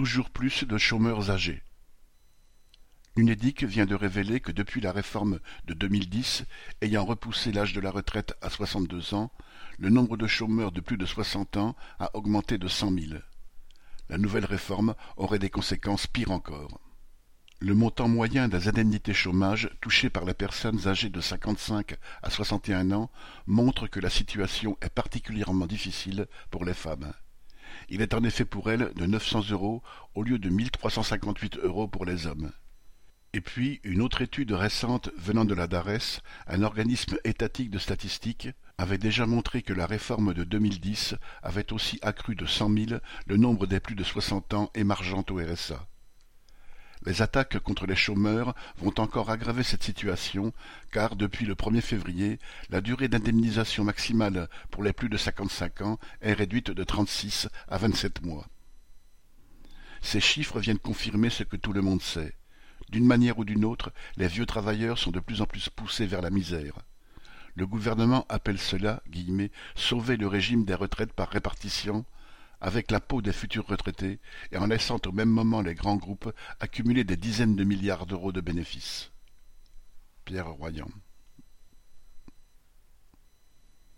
Toujours plus de chômeurs âgés. L'UNEDIC vient de révéler que depuis la réforme de 2010, ayant repoussé l'âge de la retraite à 62 ans, le nombre de chômeurs de plus de 60 ans a augmenté de 100 000. La nouvelle réforme aurait des conséquences pires encore. Le montant moyen des indemnités chômage touchées par les personnes âgées de 55 à 61 ans montre que la situation est particulièrement difficile pour les femmes. Il est en effet pour elles de 900 euros au lieu de 1358 euros pour les hommes. Et puis, une autre étude récente venant de la DARES, un organisme étatique de statistiques, avait déjà montré que la réforme de 2010 avait aussi accru de 100 000 le nombre des plus de 60 ans émargeant au RSA. Les attaques contre les chômeurs vont encore aggraver cette situation, car depuis le 1er février, la durée d'indemnisation maximale pour les plus de 55 ans est réduite de 36 à 27 mois. Ces chiffres viennent confirmer ce que tout le monde sait. D'une manière ou d'une autre, les vieux travailleurs sont de plus en plus poussés vers la misère. Le gouvernement appelle cela guillemets, sauver le régime des retraites par répartition, avec la peau des futurs retraités et en laissant au même moment les grands groupes accumuler des dizaines de milliards d'euros de bénéfices. Pierre Royan